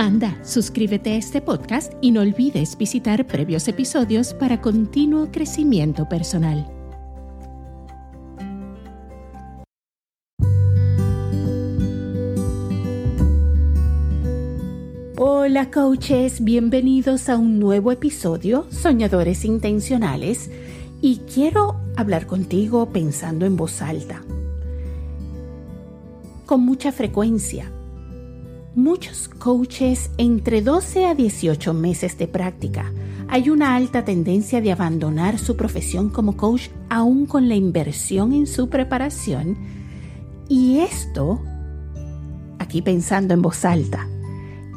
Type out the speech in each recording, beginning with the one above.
Anda, suscríbete a este podcast y no olvides visitar previos episodios para continuo crecimiento personal. Hola coaches, bienvenidos a un nuevo episodio, Soñadores Intencionales, y quiero hablar contigo pensando en voz alta. Con mucha frecuencia muchos coaches entre 12 a 18 meses de práctica. Hay una alta tendencia de abandonar su profesión como coach aún con la inversión en su preparación. Y esto, aquí pensando en voz alta,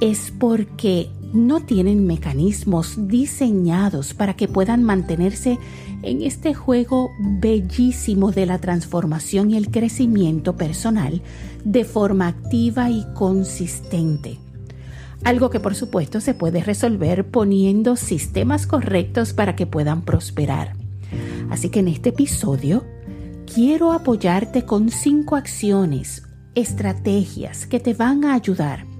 es porque no tienen mecanismos diseñados para que puedan mantenerse en este juego bellísimo de la transformación y el crecimiento personal de forma activa y consistente. Algo que por supuesto se puede resolver poniendo sistemas correctos para que puedan prosperar. Así que en este episodio quiero apoyarte con cinco acciones, estrategias que te van a ayudar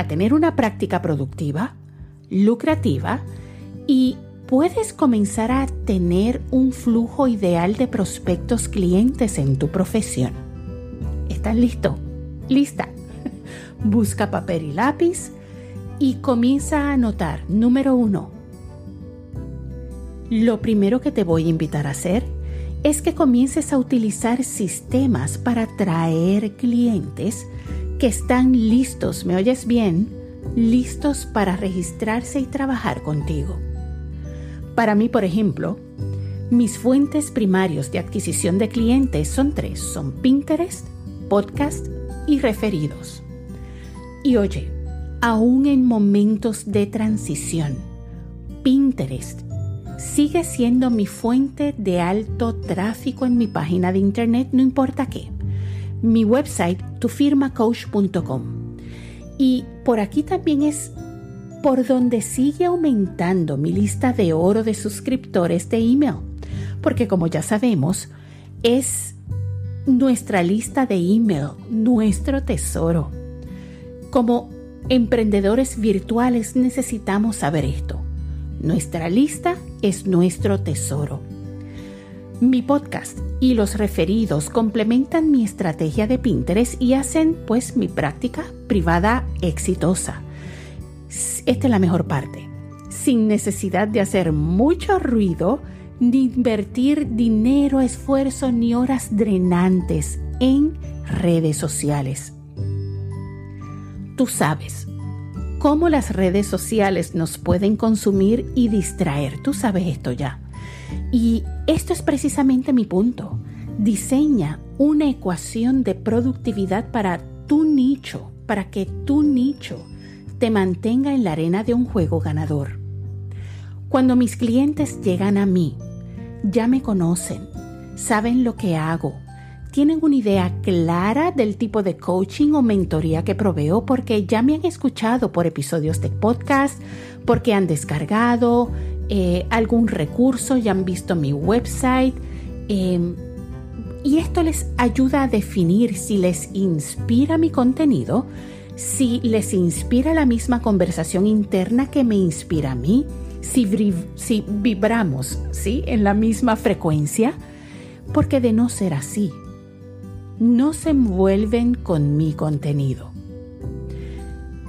a tener una práctica productiva, lucrativa y puedes comenzar a tener un flujo ideal de prospectos clientes en tu profesión. ¿Estás listo? ¿Lista? Busca papel y lápiz y comienza a anotar. Número uno. Lo primero que te voy a invitar a hacer es que comiences a utilizar sistemas para atraer clientes que están listos, ¿me oyes bien? Listos para registrarse y trabajar contigo. Para mí, por ejemplo, mis fuentes primarios de adquisición de clientes son tres, son Pinterest, podcast y referidos. Y oye, aún en momentos de transición, Pinterest sigue siendo mi fuente de alto tráfico en mi página de internet, no importa qué mi website tufirmacoach.com. Y por aquí también es por donde sigue aumentando mi lista de oro de suscriptores de email. Porque como ya sabemos, es nuestra lista de email, nuestro tesoro. Como emprendedores virtuales necesitamos saber esto. Nuestra lista es nuestro tesoro. Mi podcast y los referidos complementan mi estrategia de Pinterest y hacen pues mi práctica privada exitosa. Esta es la mejor parte. Sin necesidad de hacer mucho ruido, ni invertir dinero, esfuerzo ni horas drenantes en redes sociales. Tú sabes cómo las redes sociales nos pueden consumir y distraer. Tú sabes esto ya. Y esto es precisamente mi punto. Diseña una ecuación de productividad para tu nicho, para que tu nicho te mantenga en la arena de un juego ganador. Cuando mis clientes llegan a mí, ya me conocen, saben lo que hago, tienen una idea clara del tipo de coaching o mentoría que proveo porque ya me han escuchado por episodios de podcast, porque han descargado, eh, algún recurso, ya han visto mi website. Em, y esto les ayuda a definir si les inspira mi contenido, si les inspira la misma conversación interna que me inspira a mí, si, si vibramos ¿sí? en la misma frecuencia, porque de no ser así, no se envuelven con mi contenido.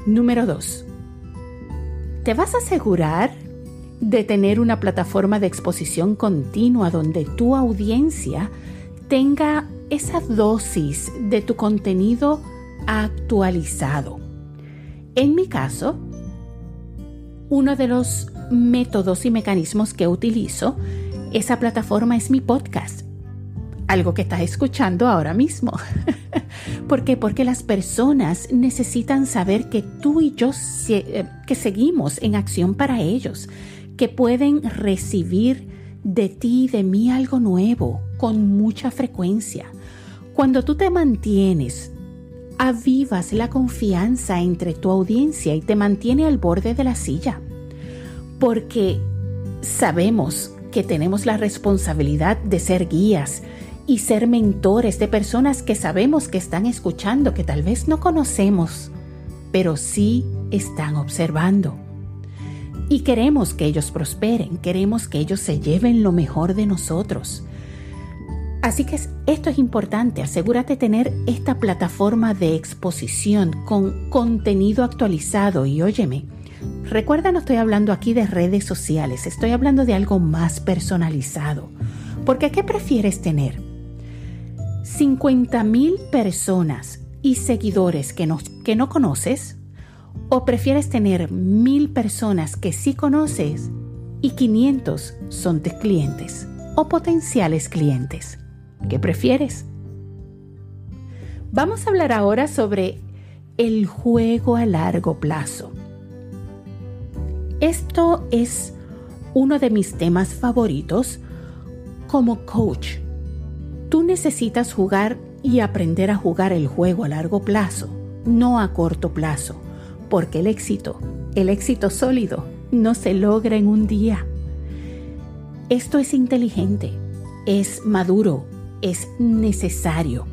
Número 2. Te vas a asegurar de tener una plataforma de exposición continua donde tu audiencia tenga esa dosis de tu contenido actualizado. En mi caso, uno de los métodos y mecanismos que utilizo, esa plataforma es mi podcast, algo que estás escuchando ahora mismo. ¿Por qué? Porque las personas necesitan saber que tú y yo eh, que seguimos en acción para ellos, que pueden recibir de ti y de mí algo nuevo con mucha frecuencia. Cuando tú te mantienes, avivas la confianza entre tu audiencia y te mantiene al borde de la silla. Porque sabemos que tenemos la responsabilidad de ser guías y ser mentores de personas que sabemos que están escuchando, que tal vez no conocemos, pero sí están observando. Y queremos que ellos prosperen, queremos que ellos se lleven lo mejor de nosotros. Así que esto es importante, asegúrate de tener esta plataforma de exposición con contenido actualizado y óyeme, recuerda no estoy hablando aquí de redes sociales, estoy hablando de algo más personalizado. Porque ¿qué prefieres tener? 50 mil personas y seguidores que que no conoces ¿O prefieres tener mil personas que sí conoces y 500 son tus clientes o potenciales clientes? ¿Qué prefieres? Vamos a hablar ahora sobre el juego a largo plazo. Esto es uno de mis temas favoritos como coach. Tú necesitas jugar y aprender a jugar el juego a largo plazo, no a corto plazo porque el éxito, el éxito sólido, no se logra en un día. Esto es inteligente, es maduro, es necesario.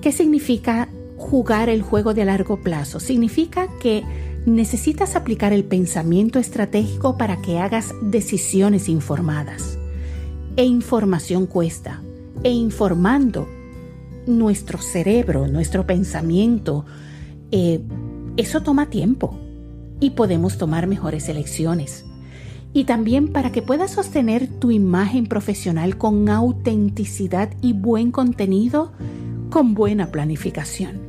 ¿Qué significa jugar el juego de largo plazo? Significa que necesitas aplicar el pensamiento estratégico para que hagas decisiones informadas. E información cuesta. E informando, nuestro cerebro, nuestro pensamiento, eh, eso toma tiempo y podemos tomar mejores elecciones. Y también para que puedas sostener tu imagen profesional con autenticidad y buen contenido, con buena planificación.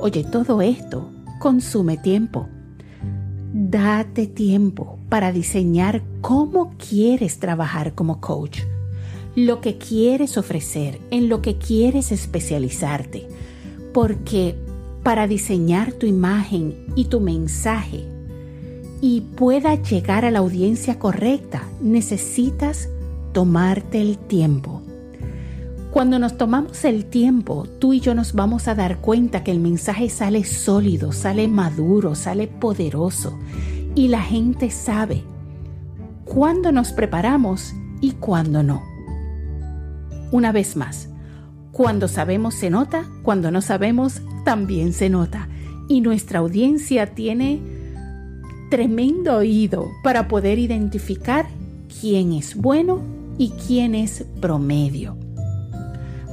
Oye, todo esto consume tiempo. Date tiempo para diseñar cómo quieres trabajar como coach, lo que quieres ofrecer, en lo que quieres especializarte, porque para diseñar tu imagen y tu mensaje y pueda llegar a la audiencia correcta, necesitas tomarte el tiempo. Cuando nos tomamos el tiempo, tú y yo nos vamos a dar cuenta que el mensaje sale sólido, sale maduro, sale poderoso y la gente sabe cuándo nos preparamos y cuándo no. Una vez más, cuando sabemos se nota, cuando no sabemos también se nota. Y nuestra audiencia tiene tremendo oído para poder identificar quién es bueno y quién es promedio.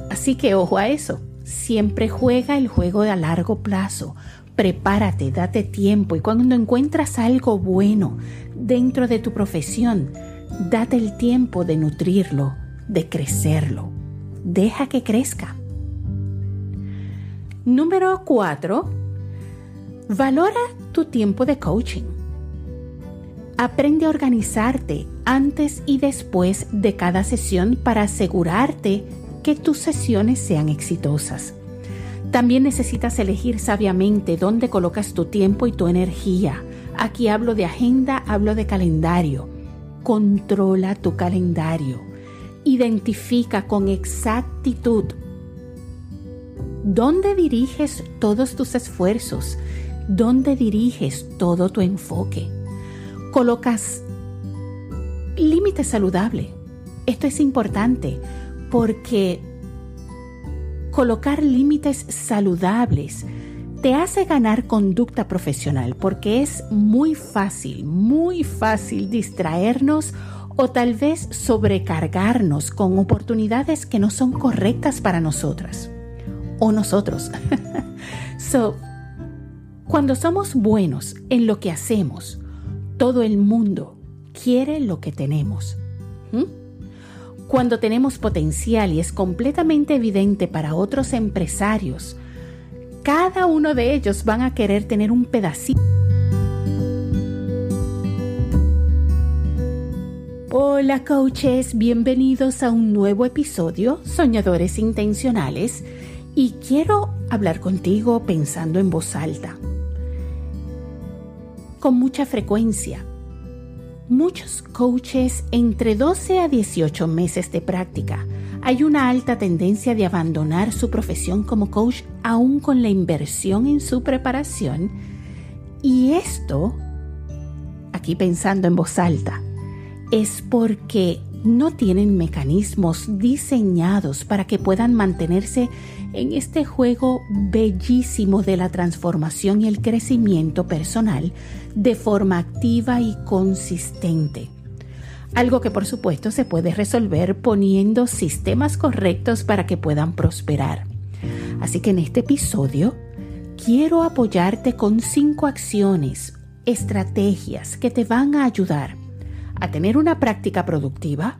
Así que ojo a eso, siempre juega el juego de a largo plazo. Prepárate, date tiempo y cuando encuentras algo bueno dentro de tu profesión, date el tiempo de nutrirlo, de crecerlo deja que crezca. Número 4. Valora tu tiempo de coaching. Aprende a organizarte antes y después de cada sesión para asegurarte que tus sesiones sean exitosas. También necesitas elegir sabiamente dónde colocas tu tiempo y tu energía. Aquí hablo de agenda, hablo de calendario. Controla tu calendario identifica con exactitud dónde diriges todos tus esfuerzos, dónde diriges todo tu enfoque. Colocas límites saludables. Esto es importante porque colocar límites saludables te hace ganar conducta profesional porque es muy fácil, muy fácil distraernos o tal vez sobrecargarnos con oportunidades que no son correctas para nosotras o nosotros. so, cuando somos buenos en lo que hacemos, todo el mundo quiere lo que tenemos. Cuando tenemos potencial y es completamente evidente para otros empresarios, cada uno de ellos van a querer tener un pedacito Hola coaches, bienvenidos a un nuevo episodio, Soñadores Intencionales, y quiero hablar contigo pensando en voz alta. Con mucha frecuencia. Muchos coaches entre 12 a 18 meses de práctica. Hay una alta tendencia de abandonar su profesión como coach aún con la inversión en su preparación. Y esto, aquí pensando en voz alta, es porque no tienen mecanismos diseñados para que puedan mantenerse en este juego bellísimo de la transformación y el crecimiento personal de forma activa y consistente. Algo que por supuesto se puede resolver poniendo sistemas correctos para que puedan prosperar. Así que en este episodio quiero apoyarte con cinco acciones, estrategias que te van a ayudar a tener una práctica productiva,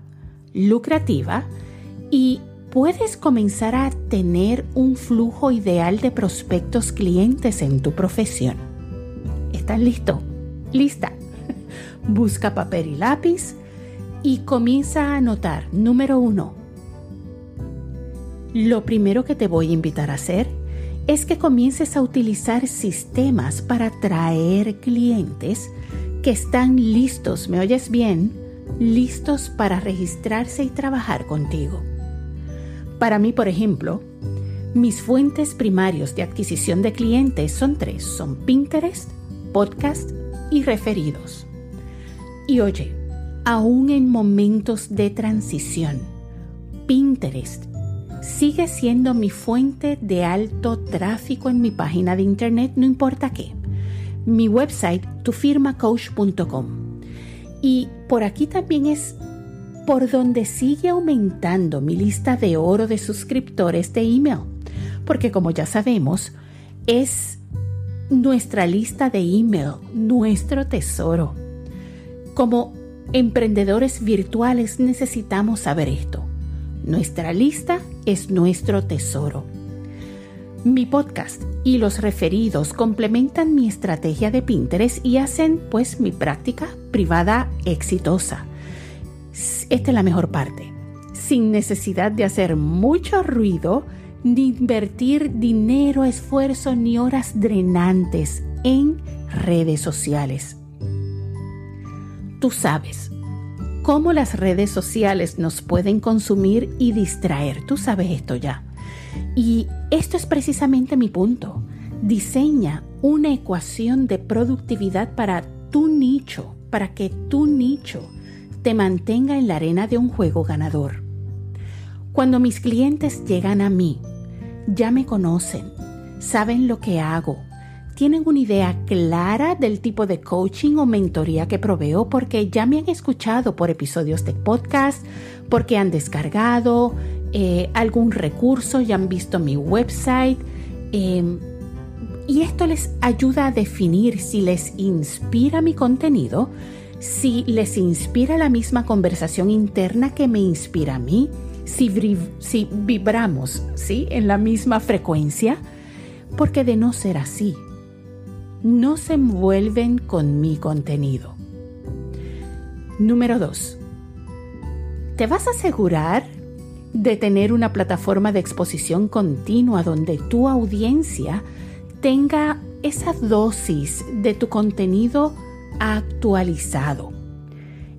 lucrativa y puedes comenzar a tener un flujo ideal de prospectos clientes en tu profesión. ¿Estás listo? ¿Lista? Busca papel y lápiz y comienza a anotar. Número uno. Lo primero que te voy a invitar a hacer es que comiences a utilizar sistemas para atraer clientes que están listos, ¿me oyes bien? Listos para registrarse y trabajar contigo. Para mí, por ejemplo, mis fuentes primarios de adquisición de clientes son tres, son Pinterest, podcast y referidos. Y oye, aún en momentos de transición, Pinterest sigue siendo mi fuente de alto tráfico en mi página de internet, no importa qué mi website tufirmacoach.com. Y por aquí también es por donde sigue aumentando mi lista de oro de suscriptores de email. Porque como ya sabemos, es nuestra lista de email, nuestro tesoro. Como emprendedores virtuales necesitamos saber esto. Nuestra lista es nuestro tesoro. Mi podcast y los referidos complementan mi estrategia de Pinterest y hacen pues mi práctica privada exitosa. Esta es la mejor parte. Sin necesidad de hacer mucho ruido, ni invertir dinero, esfuerzo ni horas drenantes en redes sociales. Tú sabes cómo las redes sociales nos pueden consumir y distraer. Tú sabes esto ya. Y esto es precisamente mi punto. Diseña una ecuación de productividad para tu nicho, para que tu nicho te mantenga en la arena de un juego ganador. Cuando mis clientes llegan a mí, ya me conocen, saben lo que hago, tienen una idea clara del tipo de coaching o mentoría que proveo porque ya me han escuchado por episodios de podcast, porque han descargado, eh, algún recurso, ya han visto mi website. Em, y esto les ayuda a definir si les inspira mi contenido, si les inspira la misma conversación interna que me inspira a mí, si, vibramos ¿sí? en la misma frecuencia, porque de no ser así, no se envuelven con mi contenido. Número 2. ¿Te vas a asegurar de tener una plataforma de exposición continua donde tu audiencia tenga esa dosis de tu contenido actualizado.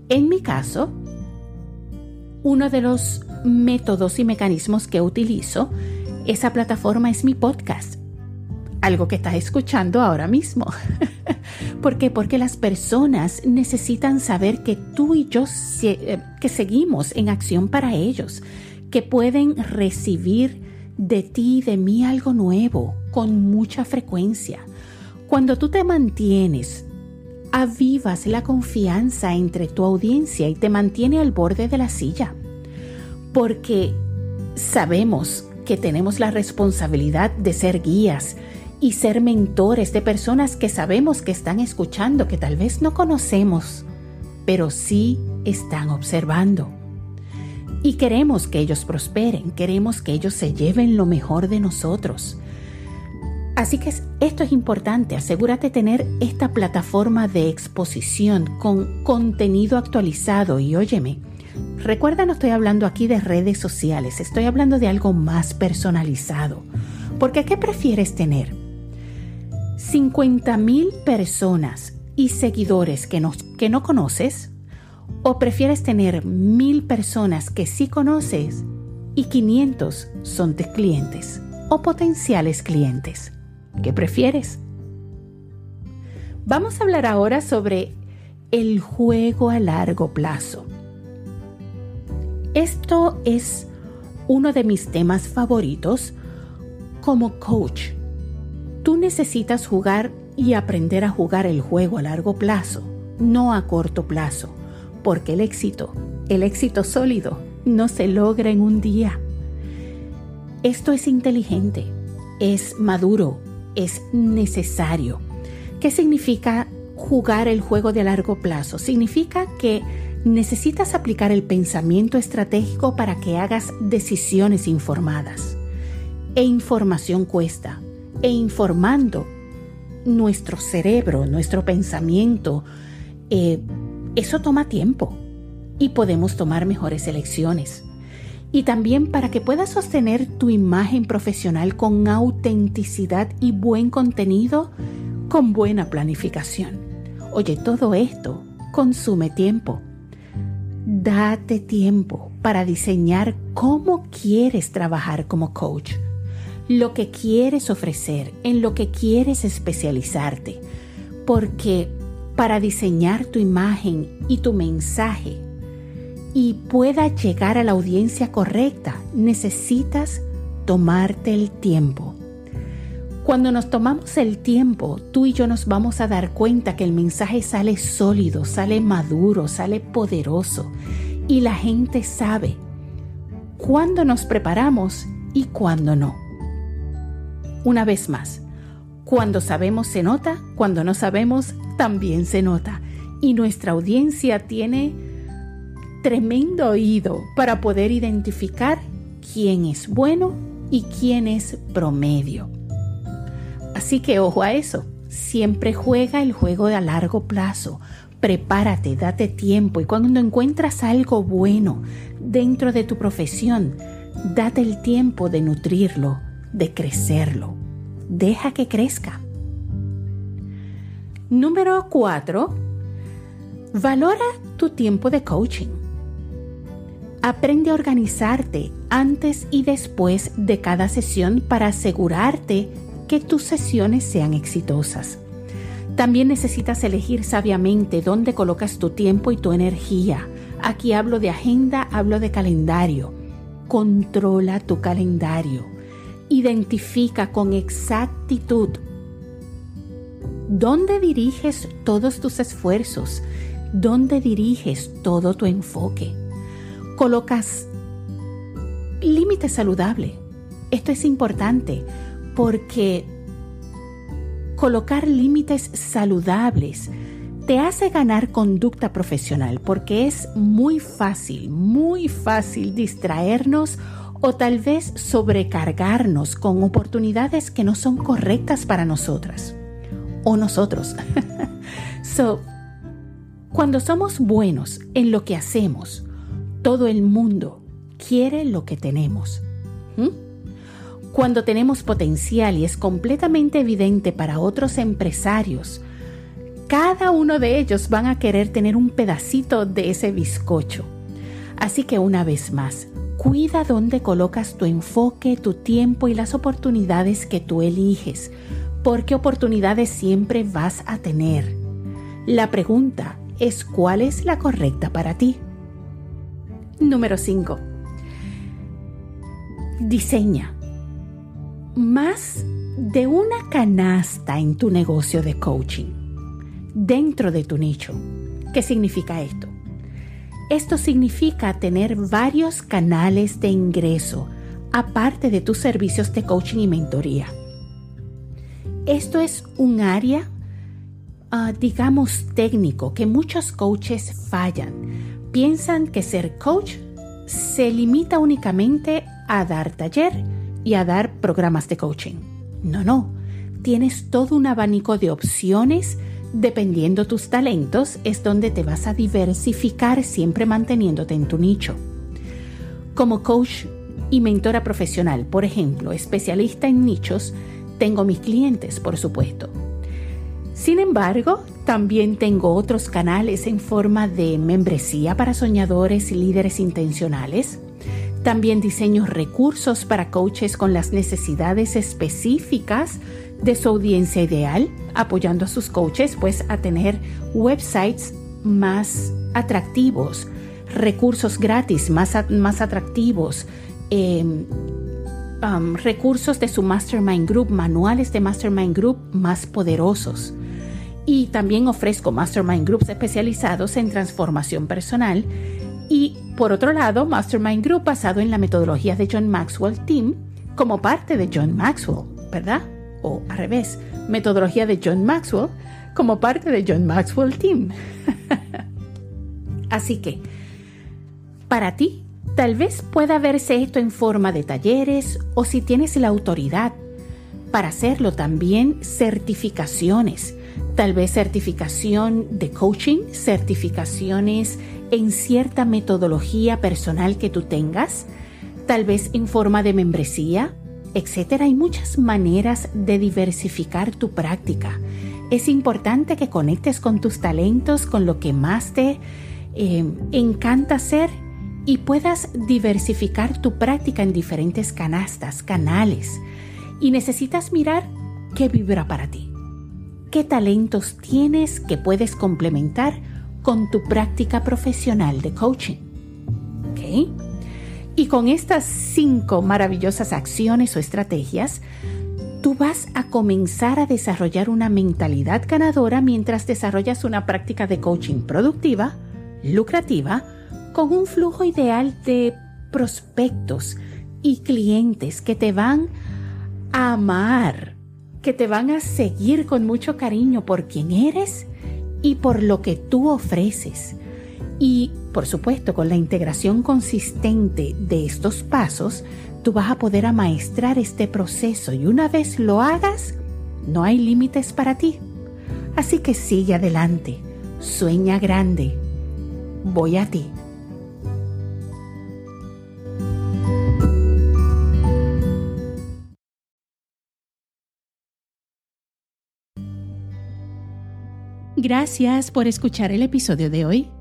En mi caso, uno de los métodos y mecanismos que utilizo, esa plataforma es mi podcast, algo que estás escuchando ahora mismo. ¿Por qué? Porque las personas necesitan saber que tú y yo eh, que seguimos en acción para ellos que pueden recibir de ti y de mí algo nuevo con mucha frecuencia. Cuando tú te mantienes, avivas la confianza entre tu audiencia y te mantiene al borde de la silla. Porque sabemos que tenemos la responsabilidad de ser guías y ser mentores de personas que sabemos que están escuchando, que tal vez no conocemos, pero sí están observando. Y queremos que ellos prosperen, queremos que ellos se lleven lo mejor de nosotros. Así que esto es importante, asegúrate de tener esta plataforma de exposición con contenido actualizado y óyeme, recuerda no estoy hablando aquí de redes sociales, estoy hablando de algo más personalizado. Porque ¿qué prefieres tener? 50 mil personas y seguidores que que no conoces ¿O prefieres tener mil personas que sí conoces y 500 son tus clientes o potenciales clientes? ¿Qué prefieres? Vamos a hablar ahora sobre el juego a largo plazo. Esto es uno de mis temas favoritos como coach. Tú necesitas jugar y aprender a jugar el juego a largo plazo, no a corto plazo, porque el éxito, el éxito sólido, no se logra en un día. Esto es inteligente, es maduro, es necesario. ¿Qué significa jugar el juego de largo plazo? Significa que necesitas aplicar el pensamiento estratégico para que hagas decisiones informadas. E información cuesta. E informando nuestro cerebro, nuestro pensamiento, eh, eso toma tiempo y podemos tomar mejores elecciones. Y también para que puedas sostener tu imagen profesional con autenticidad y buen contenido, con buena planificación. Oye, todo esto consume tiempo. Date tiempo para diseñar cómo quieres trabajar como coach, lo que quieres ofrecer, en lo que quieres especializarte, porque para diseñar tu imagen y tu mensaje y pueda llegar a la audiencia correcta, necesitas tomarte el tiempo. Cuando nos tomamos el tiempo, tú y yo nos vamos a dar cuenta que el mensaje sale sólido, sale maduro, sale poderoso y la gente sabe cuándo nos preparamos y cuándo no. Una vez más, cuando sabemos se nota, cuando no sabemos también se nota y nuestra audiencia tiene tremendo oído para poder identificar quién es bueno y quién es promedio. Así que ojo a eso, siempre juega el juego de a largo plazo. Prepárate, date tiempo y cuando encuentras algo bueno dentro de tu profesión, date el tiempo de nutrirlo, de crecerlo. Deja que crezca. Número 4. Valora tu tiempo de coaching. Aprende a organizarte antes y después de cada sesión para asegurarte que tus sesiones sean exitosas. También necesitas elegir sabiamente dónde colocas tu tiempo y tu energía. Aquí hablo de agenda, hablo de calendario. Controla tu calendario. Identifica con exactitud dónde diriges todos tus esfuerzos, dónde diriges todo tu enfoque. Colocas límites saludables. Esto es importante porque colocar límites saludables te hace ganar conducta profesional porque es muy fácil, muy fácil distraernos o tal vez sobrecargarnos con oportunidades que no son correctas para nosotras o nosotros. so, cuando somos buenos en lo que hacemos, todo el mundo quiere lo que tenemos. Cuando tenemos potencial y es completamente evidente para otros empresarios, cada uno de ellos van a querer tener un pedacito de ese bizcocho. Así que una vez más, cuida dónde colocas tu enfoque, tu tiempo y las oportunidades que tú eliges, porque oportunidades siempre vas a tener. La pregunta es cuál es la correcta para ti. Número 5. Diseña más de una canasta en tu negocio de coaching, dentro de tu nicho. ¿Qué significa esto? Esto significa tener varios canales de ingreso aparte de tus servicios de coaching y mentoría. Esto es un área, ah, digamos, técnico que muchos coaches fallan. Piensan que ser coach se limita únicamente a dar taller y a dar programas de coaching. No, no. Tienes todo un abanico de opciones. Dependiendo tus talentos, es donde te vas a diversificar siempre manteniéndote en tu nicho. Como coach y mentora profesional, por ejemplo, especialista en nichos, tengo mis clientes, por supuesto. Sin embargo, También tengo otros canales en forma de membresía para soñadores y líderes intencionales. También diseño recursos para coaches con las necesidades específicas de su audiencia ideal, apoyando a sus coaches pues a tener websites más atractivos, recursos gratis más, más atractivos, em, recursos de su Mastermind Group, manuales de Mastermind Group más poderosos. Y también ofrezco Mastermind Groups especializados en transformación personal. Y por otro lado, Mastermind Group basado en la metodología de John Maxwell Team como parte de John Maxwell, ¿verdad? O al revés, metodología de John Maxwell como parte de John Maxwell Team. Así que, para ti, tal vez pueda verse esto en forma de talleres o si tienes la autoridad para hacerlo también certificaciones, tal vez certificación de coaching, certificaciones en cierta metodología personal que tú tengas, tal vez en forma de membresía, etc. Hay muchas maneras de diversificar tu práctica. Es importante que conectes con tus talentos, con lo que más te eh, encanta hacer y puedas diversificar tu práctica en diferentes canastas, canales. Y necesitas mirar qué vibra para ti. ¿Qué talentos tienes que puedes complementar con tu práctica profesional de coaching? ¿Ok? Y con estas cinco maravillosas acciones o estrategias, tú vas a comenzar a desarrollar una mentalidad ganadora mientras desarrollas una práctica de coaching productiva, lucrativa, con un flujo ideal de prospectos y clientes que te van a amar, que te van a seguir con mucho cariño por quien eres y por lo que tú ofreces. Y, por supuesto, con la integración consistente de estos pasos, tú vas a poder amaestrar este proceso y una vez lo hagas, no hay límites para ti. Así que sigue adelante, sueña grande. Voy a ti. Gracias por escuchar el episodio de hoy.